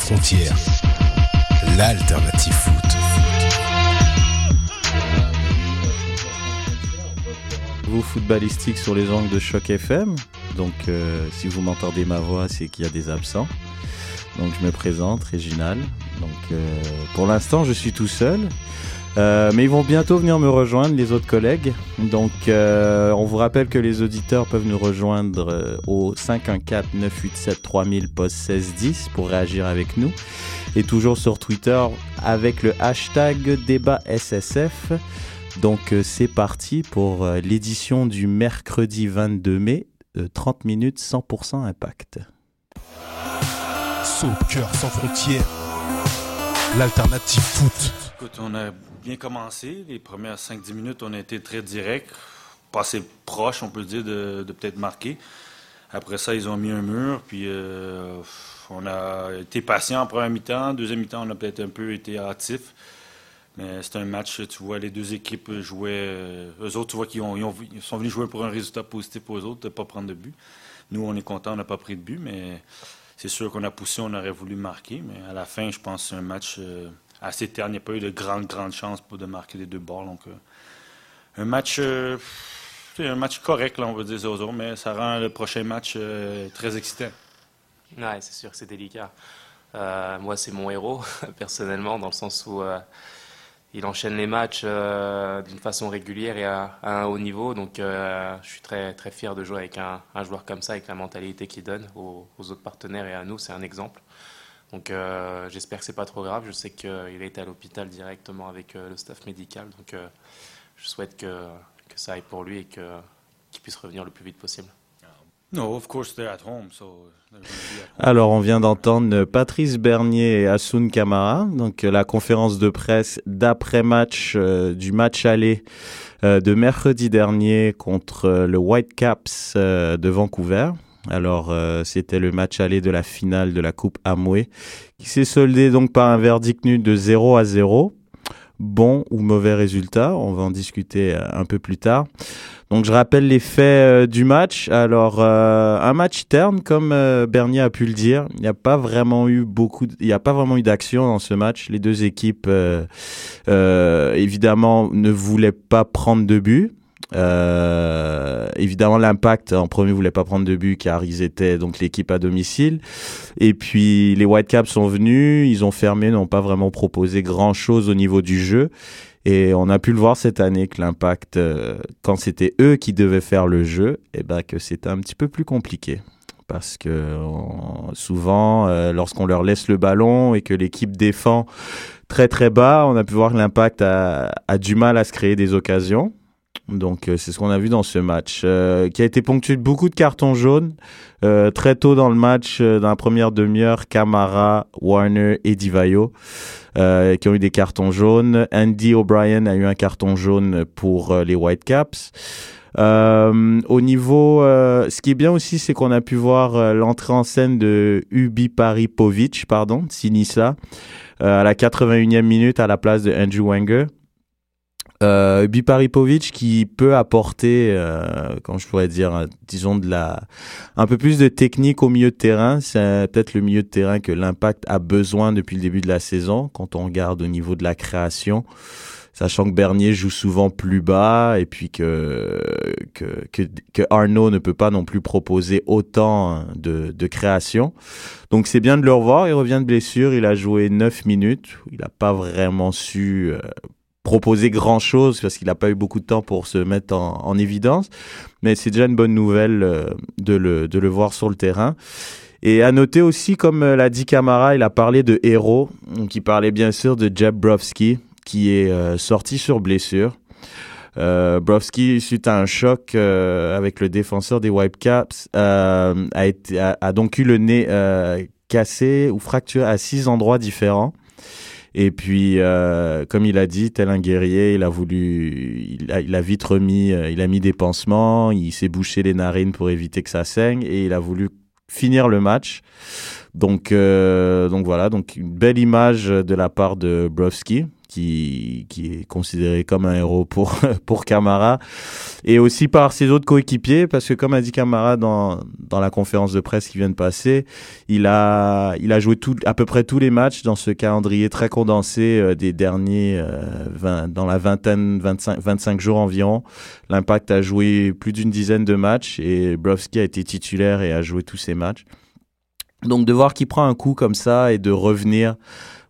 Frontières, l'alternative foot. Vous footballistique sur les angles de Choc FM. Donc, euh, si vous m'entendez ma voix, c'est qu'il y a des absents. Donc, je me présente, Réginal. Donc, euh, pour l'instant, je suis tout seul. Euh, mais ils vont bientôt venir me rejoindre, les autres collègues. Donc, euh, on vous rappelle que les auditeurs peuvent nous rejoindre euh, au 514-987-3000 post 1610 pour réagir avec nous. Et toujours sur Twitter avec le hashtag débat SSF. Donc, euh, c'est parti pour l'édition du mercredi 22 mai. euh, 30 minutes 100% impact. Soccer sans frontières, l'alternative foot. Écoute, on a bien commencé. Les premières 5-10 minutes, on a été très direct, passé proche, on peut dire, de, peut-être marquer. Après ça, ils ont mis un mur, puis euh, on a été patient en première mi-temps. Deuxième mi-temps, on a peut-être un peu été hâtif. Mais c'est un match, tu vois, les deux équipes jouaient. euh, eux autres, tu vois, qu'ils ils ont- ils sont venus jouer pour un résultat positif pour eux autres, de ne pas prendre de but. Nous, on est contents, on n'a pas pris de but, mais c'est sûr qu'on a poussé, on aurait voulu marquer. Mais à la fin, je pense que c'est un match euh, assez terne. Il n'y a pas eu de grande, grande chance pour de marquer les deux balles. Donc, euh, un match. euh, un match correct, là, on va dire, 0-0, mais ça rend le prochain match euh, très excitant. Ouais, c'est sûr que c'est délicat. Moi, c'est mon héros, personnellement, dans le sens où il enchaîne les matchs d'une façon régulière et à, un haut niveau. Donc, je suis très, très fier de jouer avec un, joueur comme ça, avec la mentalité qu'il donne aux autres partenaires et à nous. C'est un exemple. Donc, euh, j'espère que c'est pas trop grave. Je sais qu'il a été à l'hôpital directement avec euh, le staff médical. Donc, euh, je souhaite que, que ça aille pour lui et que- qu'il puisse revenir le plus vite possible. No, of course, they're at home, so they're gonna be at home. Alors, on vient d'entendre Patrice Bernier et Hassoun Kamara, donc la conférence de presse d'après-match euh, du match aller euh, de mercredi dernier contre le Whitecaps euh, de Vancouver. Alors, euh, c'était le match aller de la finale de la Coupe Amway, qui s'est soldé donc par un verdict nul de 0 à 0. Bon ou mauvais résultat, on va en discuter euh, un peu plus tard. Donc je rappelle les faits euh, du match. Alors un match terne comme Bernier a pu le dire. Il n'y a pas vraiment eu beaucoup, il n'y a pas vraiment eu d'action dans ce match. Les deux équipes évidemment ne voulaient pas prendre de but. Euh, évidemment, l'impact en premier voulait pas prendre de but car ils étaient donc l'équipe à domicile. Et puis les Whitecaps sont venus, ils ont fermé, n'ont pas vraiment proposé grand chose au niveau du jeu. Et on a pu le voir cette année que l'impact, euh, quand c'était eux qui devaient faire le jeu, et ben que c'était un petit peu plus compliqué. Parce que souvent, euh, lorsqu'on leur laisse le ballon et que l'équipe défend très très bas, on a pu voir que l'impact a du mal à se créer des occasions. Donc euh, c'est ce qu'on a vu dans ce match, euh, qui a été ponctué de beaucoup de cartons jaunes. Euh, très tôt dans le match, euh, dans la première demi-heure, Camara, Warner et Divayo euh, qui ont eu des cartons jaunes. Andy O'Brien a eu un carton jaune pour euh, les Whitecaps. Au niveau, ce qui est bien aussi, c'est qu'on a pu voir l'entrée en scène de Ubi Paripovic, pardon, Sinisa, à la 81e minute à la place de Andrew Wenger. Euh, Ubi Paripovic qui peut apporter, euh, comment je pourrais dire, euh, disons de la, un peu plus de technique au milieu de terrain. C'est peut-être le milieu de terrain que l'Impact a besoin depuis le début de la saison, quand on regarde au niveau de la création sachant que Bernier joue souvent plus bas et puis que, que, que, Arnaud ne peut pas non plus proposer autant de, de création. Donc c'est bien de le revoir, il revient de blessure, il a joué 9 minutes, il n'a pas vraiment su euh, proposer grand-chose parce qu'il n'a pas eu beaucoup de temps pour se mettre en, en évidence, mais c'est déjà une bonne nouvelle euh, de, le, de le voir sur le terrain. Et à noter aussi, comme euh, l'a dit Camara, il a parlé de héros, il parlait bien sûr de Jeb Brovski, qui est euh, sorti sur blessure. Euh, suite à un choc avec le défenseur des Whitecaps, a, a, donc eu le nez cassé ou fracturé à six endroits différents. Et puis, euh, comme il a dit, tel un guerrier, il a voulu, il a, vite remis, euh, il a mis des pansements, il s'est bouché les narines pour éviter que ça saigne et il a voulu finir le match. Donc, euh, donc voilà, donc une belle image de la part de Brovski qui, est considéré comme un héros pour, pour Camara, et aussi par ses autres coéquipiers, parce que comme a dit Camara dans, dans la conférence de presse qui vient de passer, il a, il a joué tout, à peu près tous les matchs dans ce calendrier très condensé euh, des derniers euh, dans la vingtaine, 25, 25 jours environ. L'Impact a joué plus d'une dizaine de matchs et Brovski a été titulaire et a joué tous ces matchs. Donc de voir qu'il prend un coup comme ça et de revenir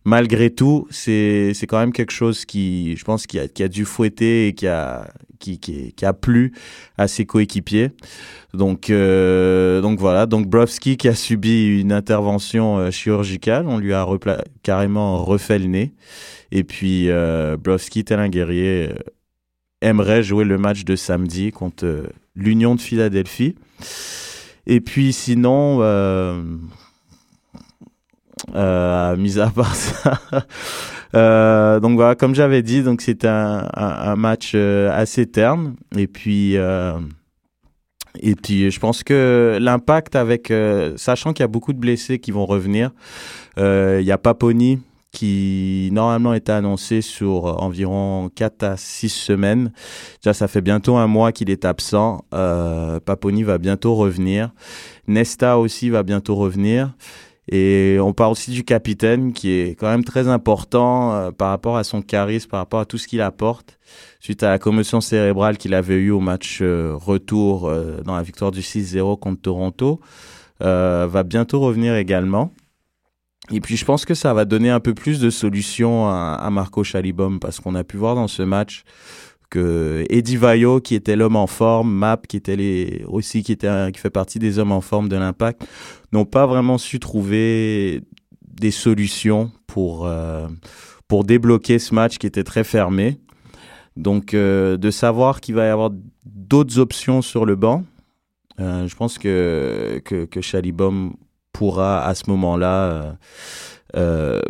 malgré tout, c'est quand même quelque chose qui, je pense, qui a, qui a dû fouetter et qui a qui, qui, a plu à ses coéquipiers. Donc euh, donc voilà, donc Brovski qui a subi une intervention euh, chirurgicale, on lui a carrément refait le nez. Et puis euh, Brovski, tel un guerrier, euh, aimerait jouer le match de samedi contre l'Union de Philadelphie. Et puis sinon, euh, mis à part ça. euh, donc voilà, comme j'avais dit, donc c'était un, match euh, assez terne. Et puis, et puis, je pense que l'impact avec, sachant qu'il y a beaucoup de blessés qui vont revenir, il y a Paponi qui normalement était annoncé sur environ 4 à 6 semaines. Déjà, ça fait bientôt un mois qu'il est absent. Paponi va bientôt revenir. Nesta aussi va bientôt revenir. Et on parle aussi du capitaine qui est quand même très important euh, par rapport à son charisme, par rapport à tout ce qu'il apporte. Suite à la commotion cérébrale qu'il avait eue au match euh, retour euh, dans la victoire du 6-0 contre Toronto, va bientôt revenir également. Et puis je pense que ça va donner un peu plus de solutions à, à Marco Chalibom parce qu'on a pu voir dans ce match que Eddie Vaio, qui était l'homme en forme, Map, qui était aussi qui était qui fait partie des hommes en forme de l'Impact, n'ont pas vraiment su trouver des solutions pour euh, pour débloquer ce match qui était très fermé. Donc euh, de savoir qu'il va y avoir d'autres options sur le banc, euh, je pense que que, que Chalibom pourra à ce moment-là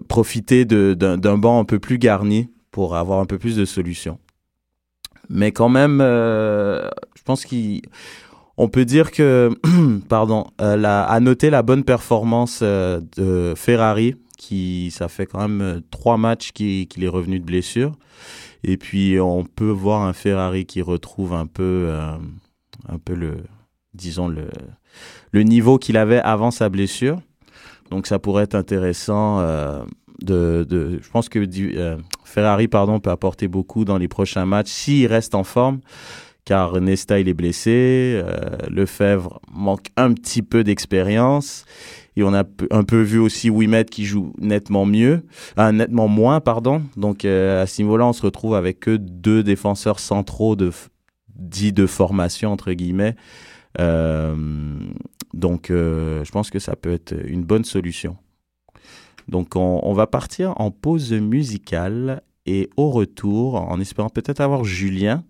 profiter d'un banc un peu plus garni pour avoir un peu plus de solutions. Mais quand même, euh, je pense qu'on peut dire que, pardon, euh, à noter la bonne performance euh, de Ferrari, qui ça fait quand même trois matchs qu'il qui est revenu de blessure. Et puis on peut voir un Ferrari qui retrouve un peu, un peu le, disons le, le niveau qu'il avait avant sa blessure. Donc ça pourrait être intéressant. Je pense que euh, Ferrari pardon peut apporter beaucoup dans les prochains matchs s'il reste en forme. Car Nesta il est blessé, euh, Lefebvre manque un petit peu d'expérience et on a un peu vu aussi Wimet qui joue nettement mieux, euh, nettement moins pardon. Donc euh, à ce niveau-là, on se retrouve avec que deux défenseurs centraux de dits de formation entre guillemets euh, donc, je pense que ça peut être une bonne solution. Donc, on, va partir en pause musicale et au retour, en espérant peut-être avoir Julien,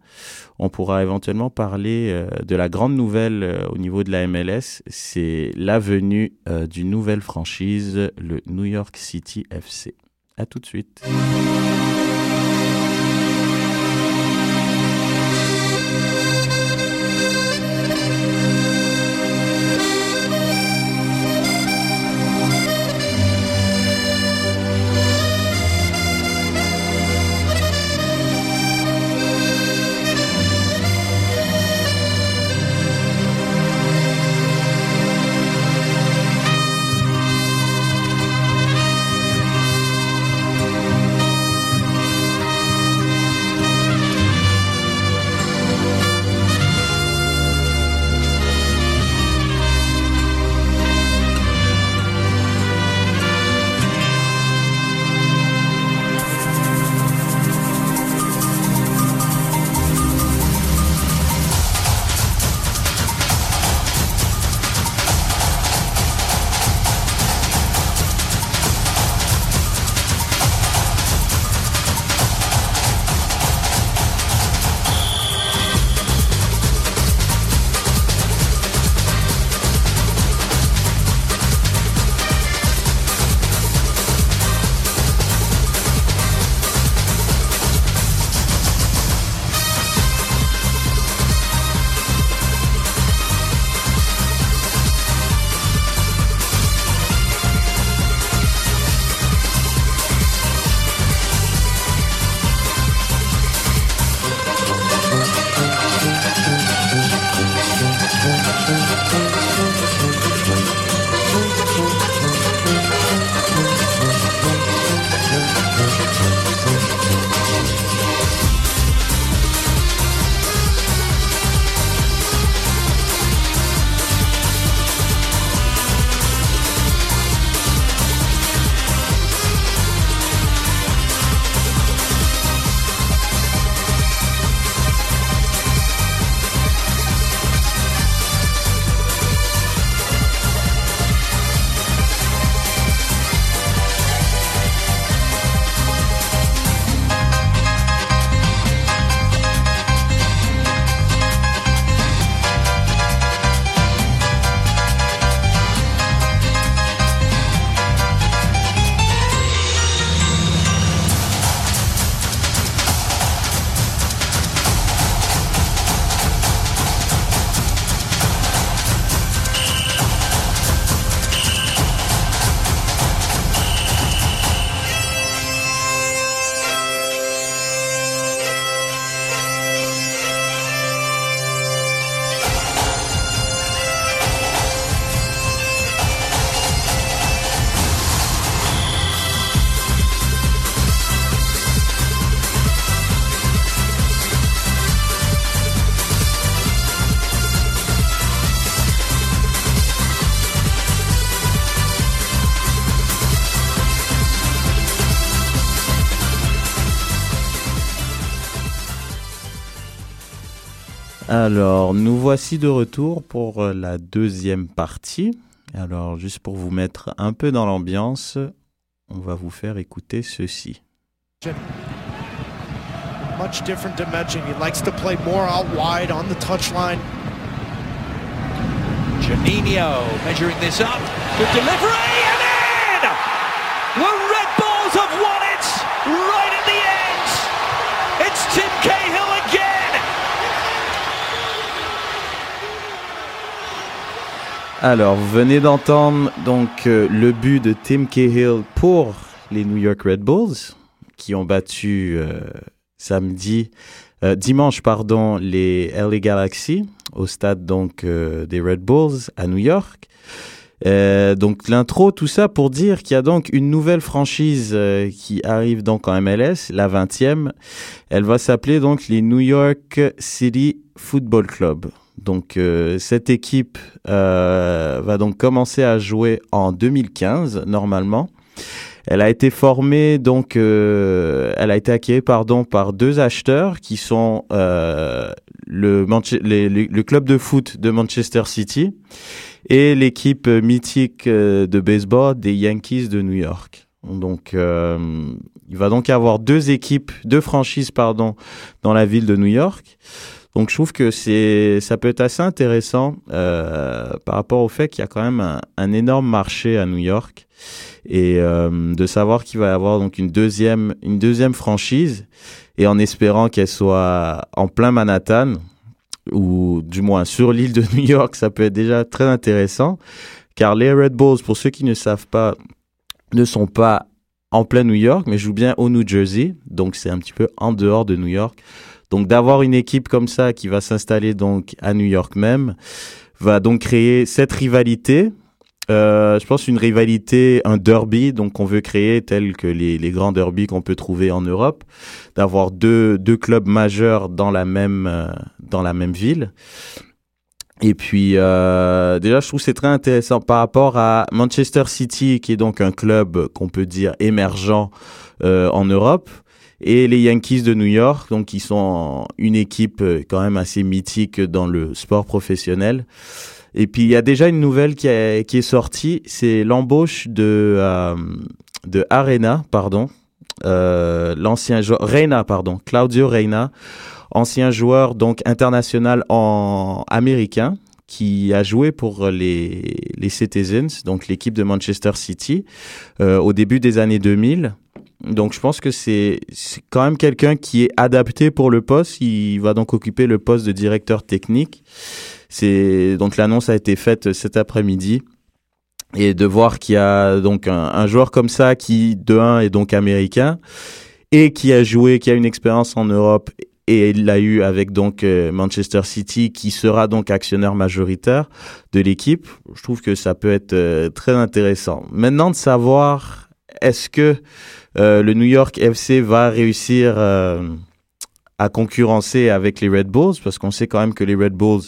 on pourra éventuellement parler euh, de la grande nouvelle euh, au niveau de la MLS. C'est la venue euh, d'une nouvelle franchise, le New York City FC. À tout de suite. Alors, nous voici de retour pour euh, la deuxième partie. Alors, juste pour vous mettre un peu dans l'ambiance, on va vous faire écouter ceci. Much different dimension. He likes to play more out wide on the touchline. Janino measuring this up. Good delivery and in! The Red Bulls have won it right at the end. It's Tim Cahill again. Alors, venez d'entendre donc euh, le but de Tim Cahill pour les New York Red Bulls qui ont battu euh, samedi, euh, dimanche pardon, les LA Galaxy au stade donc des Red Bulls à New York. Donc l'intro, tout ça pour dire qu'il y a donc une nouvelle franchise qui arrive donc en MLS, la 20e. Elle va s'appeler donc les New York City Football Club. Donc euh, cette équipe euh, va donc commencer à jouer en 2015 normalement. Elle a été formée donc, euh, elle a été acquise pardon par deux acheteurs qui sont le, club de foot de Manchester City et l'équipe mythique de baseball des Yankees de New York. Donc, il va donc y avoir deux équipes, deux franchises pardon, dans la ville de New York. Donc, je trouve que c'est, ça peut être assez intéressant euh, par rapport au fait qu'il y a quand même un, énorme marché à New York et euh, de savoir qu'il va y avoir donc une deuxième, une deuxième franchise et en espérant qu'elle soit en plein Manhattan ou du moins sur l'île de New York, ça peut être déjà très intéressant car les Red Bulls, pour ceux qui ne savent pas, ne sont pas en plein New York, mais jouent bien au New Jersey, donc c'est un petit peu en dehors de New York. Donc d'avoir une équipe comme ça qui va s'installer donc à New York même, va donc créer cette rivalité. Euh, je pense une rivalité, un derby, donc on veut créer tel que les, les grands derbys qu'on peut trouver en Europe, d'avoir deux, deux clubs majeurs dans la même euh, dans la même ville. Et puis euh, déjà, je trouve c'est très intéressant par rapport à Manchester City, qui est donc un club qu'on peut dire émergent euh, en Europe, et les Yankees de New York, donc qui sont une équipe euh, quand même assez mythique dans le sport professionnel. Et puis il y a déjà une nouvelle qui, est sortie, c'est l'embauche de euh, de Arena, pardon, euh, l'ancien joueur Reina, pardon, Claudio Reina, ancien joueur donc international américain qui a joué pour les les Citizens, donc l'équipe de Manchester City, au début des années 2000. Donc je pense que c'est quand même quelqu'un qui est adapté pour le poste. Il va donc occuper le poste de directeur technique. C'est donc l'annonce a été faite cet après-midi et de voir qu'il y a donc un, un joueur comme ça qui de un est donc américain et qui a joué, qui a une expérience en Europe et il l'a eu avec donc euh, Manchester City qui sera donc actionnaire majoritaire de l'équipe. Je trouve que ça peut être euh, très intéressant. Maintenant de savoir est-ce que euh, le New York FC va réussir euh, à concurrencer avec les Red Bulls parce qu'on sait quand même que les Red Bulls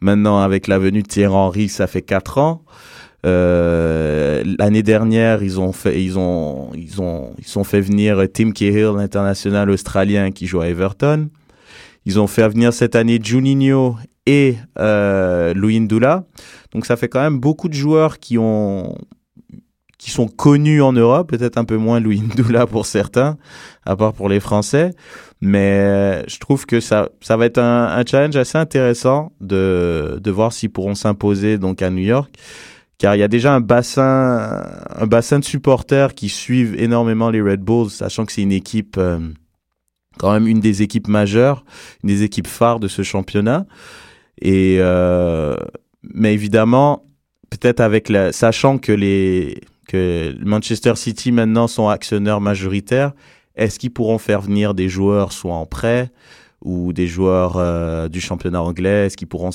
maintenant avec la venue de Thierry Henry ça fait quatre ans. Euh, l'année dernière ils ont fait ils ont ils ont ils ont fait venir Tim Cahill l'international australien qui joue à Everton. Ils ont fait venir cette année Juninho et euh, Louis Ndula donc ça fait quand même beaucoup de joueurs qui ont qui sont connus en Europe, peut-être un peu moins Louis Ndoula pour certains, à part pour les Français. Mais euh, je trouve que ça, ça va être un, challenge assez intéressant de, de voir s'ils pourront s'imposer donc à New York. Car il y a déjà un bassin, un bassin de supporters qui suivent énormément les Red Bulls, sachant que c'est une équipe, euh, quand même une des équipes majeures, une des équipes phares de ce championnat. Et, euh, mais évidemment, peut-être avec la, sachant que les, Manchester City maintenant sont actionnaires majoritaires, est-ce qu'ils pourront faire venir des joueurs soit en prêt ou des joueurs euh, du championnat anglais? Est-ce qu'ils pourront,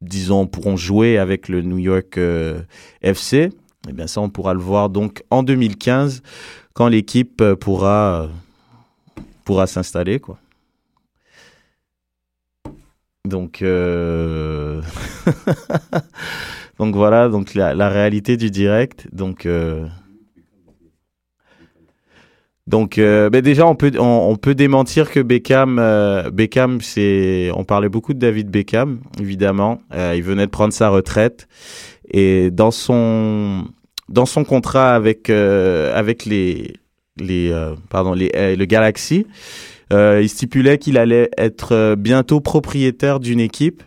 disons, pourront jouer avec le New York euh, FC Eh bien, ça, on pourra le voir donc en 2015 quand l'équipe euh, pourra pourra s'installer, quoi. Donc. donc voilà, donc la, réalité du direct. Donc, euh... Donc, euh, ben déjà, on peut on, peut démentir que Beckham, euh, Beckham, c'est, on parlait beaucoup de David Beckham, évidemment. Il venait de prendre sa retraite et dans son dans son contrat avec avec les les pardon les le Galaxy, il stipulait qu'il allait être bientôt propriétaire d'une équipe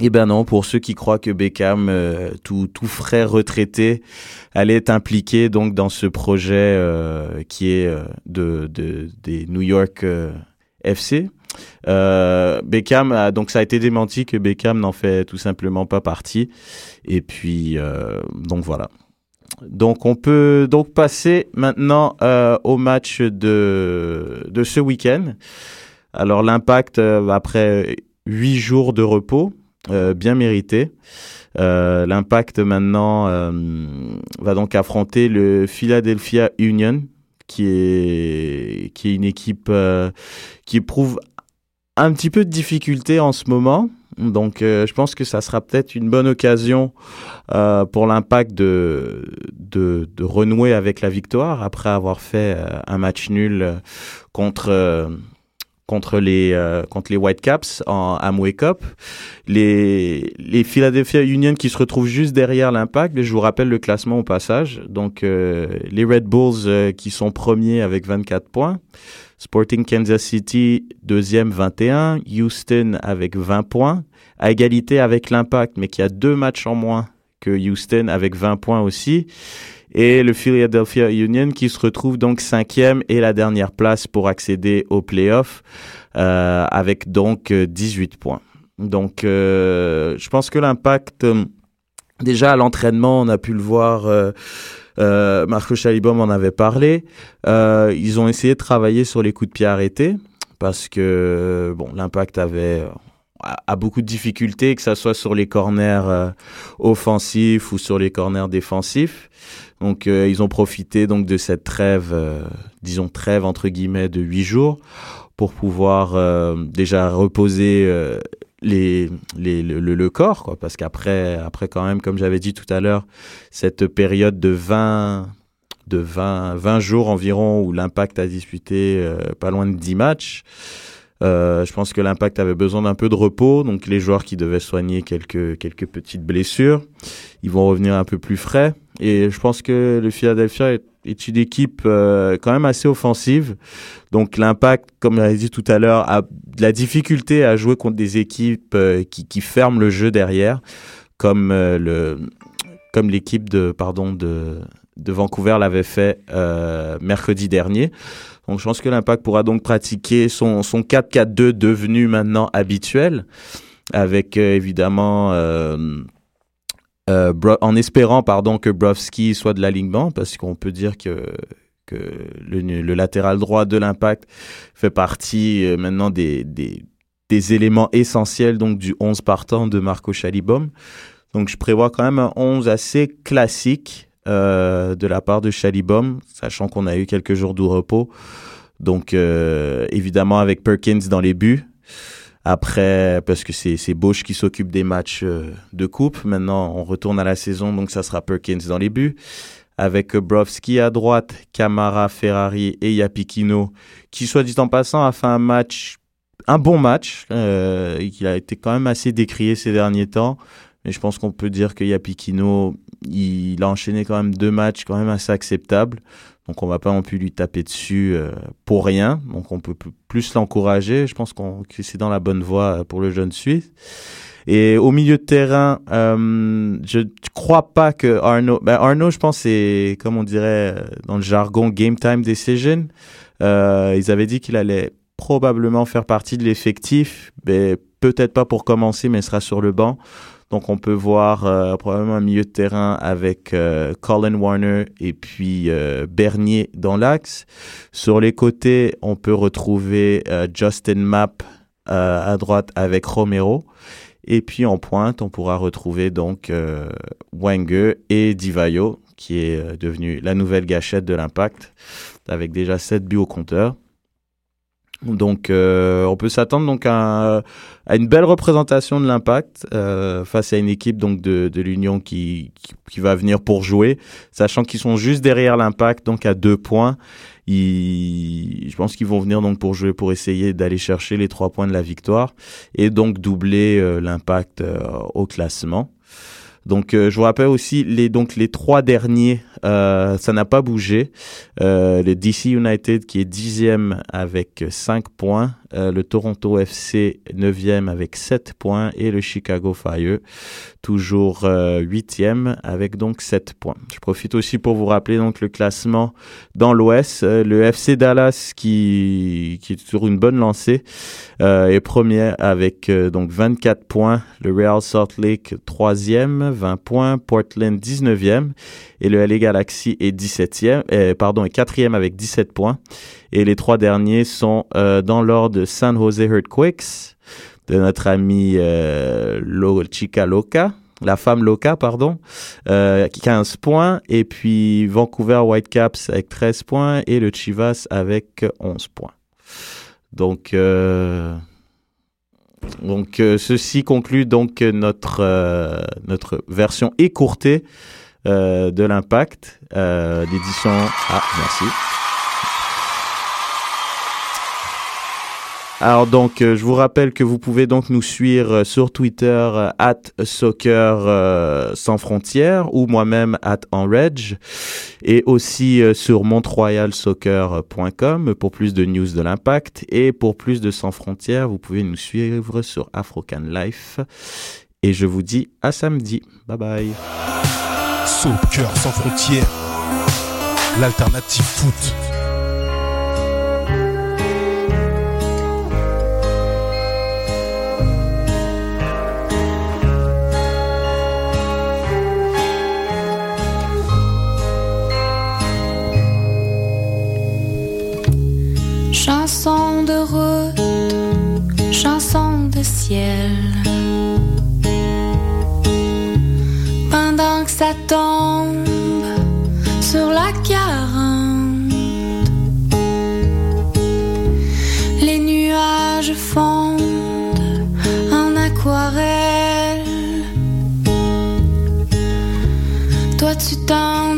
eh ben non, pour ceux qui croient que Beckham, euh, tout, tout frais retraité, allait être impliqué donc dans ce projet euh, qui est euh, de, de, des New York FC. Beckham, a, donc ça a été démenti que Beckham n'en fait tout simplement pas partie. Et puis, donc voilà. Donc on peut donc passer maintenant au match de, de ce week-end. Alors l'impact, après huit jours de repos, euh, bien mérité. Euh, L'impact maintenant euh, va donc affronter le Philadelphia Union, qui est qui est une équipe qui éprouve un petit peu de difficulté en ce moment. Donc, je pense que ça sera peut-être une bonne occasion pour l'impact de, de, de, renouer avec la victoire après avoir fait un match nul contre contre les euh, contre les Whitecaps en Amway Cup. Les les Philadelphia Union qui se retrouvent juste derrière l'Impact. Je vous rappelle le classement au passage. Donc euh, les Red Bulls euh, qui sont premiers avec 24 points. Sporting Kansas City deuxième 21. Houston avec 20 points. À égalité avec l'Impact, mais qui a deux matchs en moins que Houston avec 20 points aussi et le Philadelphia Union qui se retrouve donc cinquième et la dernière place pour accéder aux playoffs euh, avec donc 18 points. Donc euh, je pense que l'impact, euh, déjà à l'entraînement, on a pu le voir. Euh, euh, Marco Chalibom en avait parlé. Euh, ils ont essayé de travailler sur les coups de pied arrêtés parce que bon, l'impact avait a, beaucoup de difficultés, que ça soit sur les corners offensifs ou sur les corners défensifs. Donc euh, ils ont profité donc de cette trêve, euh, disons trêve entre guillemets de huit jours pour pouvoir euh, déjà reposer le, corps, parce qu'après, après quand même, comme j'avais dit tout à l'heure, cette période de 20, de 20, 20 jours environ où l'impact a disputé pas loin de 10 matchs, euh, je pense que l'impact avait besoin d'un peu de repos, donc les joueurs qui devaient soigner quelques, quelques petites blessures, ils vont revenir un peu plus frais. Et je pense que le Philadelphia est, une équipe euh, quand même assez offensive. Donc l'impact, comme j'avais dit tout à l'heure, a de la difficulté à jouer contre des équipes euh, qui, ferment le jeu derrière, comme le comme l'équipe de pardon de Vancouver l'avait fait mercredi dernier. Donc je pense que l'Impact pourra donc pratiquer son, son 4-4-2 devenu maintenant habituel, avec euh, évidemment... Euh, euh, en espérant pardon que Brovski soit de l'alignement parce qu'on peut dire que que le, latéral droit de l'impact fait partie maintenant des, des, des, éléments essentiels donc du 11 partant de Marco Chalibom. Donc je prévois quand même un 11 assez classique euh, de la part de Chalibom, sachant qu'on a eu quelques jours de repos. Donc, euh, évidemment, avec Perkins dans les buts. Après, parce que c'est, Bosch qui s'occupe des matchs euh, de coupe. Maintenant, on retourne à la saison, donc ça sera Perkins dans les buts. Avec Brovski à droite, Camara, Ferrari et Yapikino, qui, soit dit en passant, a fait un match, un bon match, qui a été quand même assez décrié ces derniers temps. Mais je pense qu'on peut dire que Yapikino, il a enchaîné quand même deux matchs quand même assez acceptables. Donc on va pas non plus lui taper dessus euh, pour rien. Donc on peut plus l'encourager. Je pense qu'on que c'est dans la bonne voie euh, pour le jeune Suisse. Et au milieu de terrain, euh, je ne crois pas que Arnaud. Ben Arnaud, je pense, c'est comme on dirait euh, dans le jargon game time decision. Ils avaient dit qu'il allait probablement faire partie de l'effectif, mais peut-être pas pour commencer, mais il sera sur le banc. Donc on peut voir euh, probablement un milieu de terrain avec euh, Colin Warner et puis euh, Bernier dans l'axe. Sur les côtés, on peut retrouver Justin Mapp à droite avec Romero. Et puis en pointe, on pourra retrouver donc Wenge et Divayo, qui est devenu la nouvelle gâchette de l'impact, avec déjà 7 buts au compteur. Donc, euh, on peut s'attendre donc à, une belle représentation de l'impact euh, face à une équipe donc de, l'Union qui, qui, va venir pour jouer, sachant qu'ils sont juste derrière l'impact, donc à deux points. Je pense qu'ils vont venir donc pour jouer, pour essayer d'aller chercher les trois points de la victoire et donc doubler euh, l'impact au classement. Donc euh, je vous rappelle aussi les donc les trois derniers, euh, ça n'a pas bougé. Euh, le DC United qui est dixième avec 5 points, euh, le Toronto FC neuvième avec 7 points et le Chicago Fire toujours euh, huitième avec donc 7 points. Je profite aussi pour vous rappeler donc le classement dans l'Ouest. Euh, le FC Dallas qui qui est sur une bonne lancée euh, est premier avec euh, donc 24 points. Le Real Salt Lake troisième 20 points. Portland 19e et le LA Galaxy est 17e, euh, pardon, est quatrième avec 17 points. Et les trois derniers sont euh, dans l'ordre San Jose Earthquakes, de notre ami euh, la femme Loca, pardon, euh, 15 points. Et puis Vancouver Whitecaps avec 13 points et le Chivas avec 11 points. Donc, euh, donc euh, ceci conclut euh, notre version écourtée euh, de l'impact euh, d'édition. Ah, merci. Alors donc, euh, je vous rappelle que vous pouvez donc nous suivre euh, sur Twitter at soccer sans frontières ou moi-même at enrage et aussi sur montroyalsoccer.com pour plus de news de l'impact et pour plus de sans frontières, vous pouvez nous suivre sur Afrocan Life et je vous dis à samedi. Bye bye. Soccer sans frontières. L'alternative foot. Chanson de route, chanson de ciel. Ça tombe sur la quarante, les nuages fondent en aquarelle. Toi tu t'endors,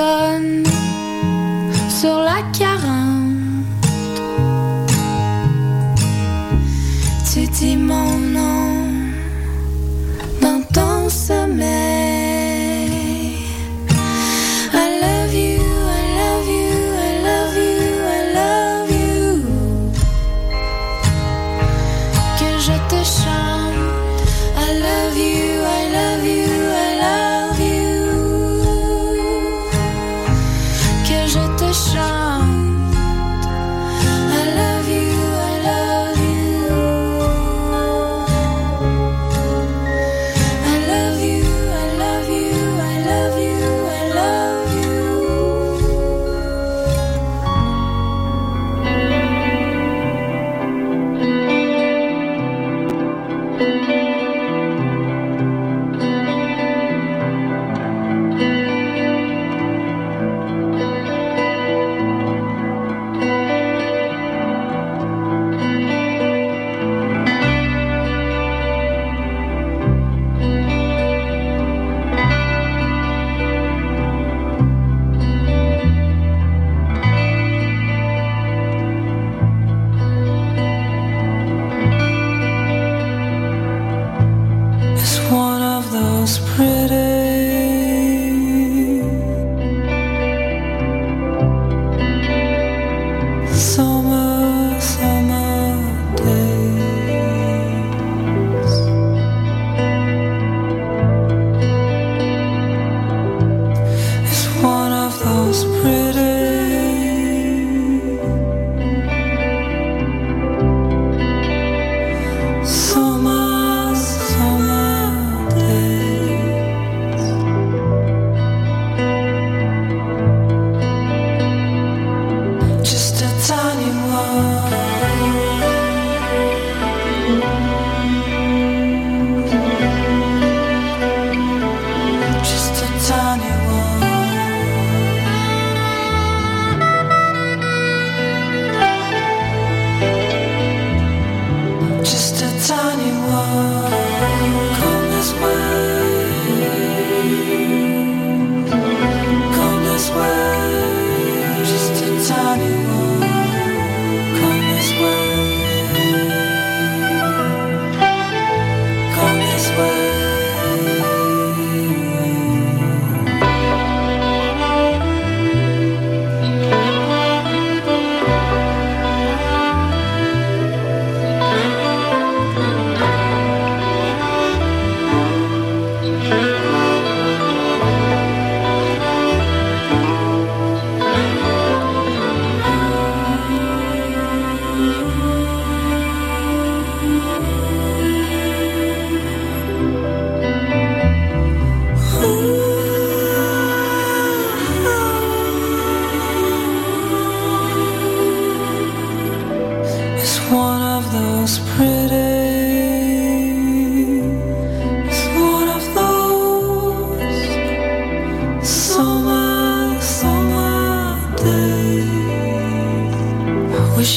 done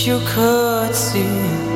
you could see.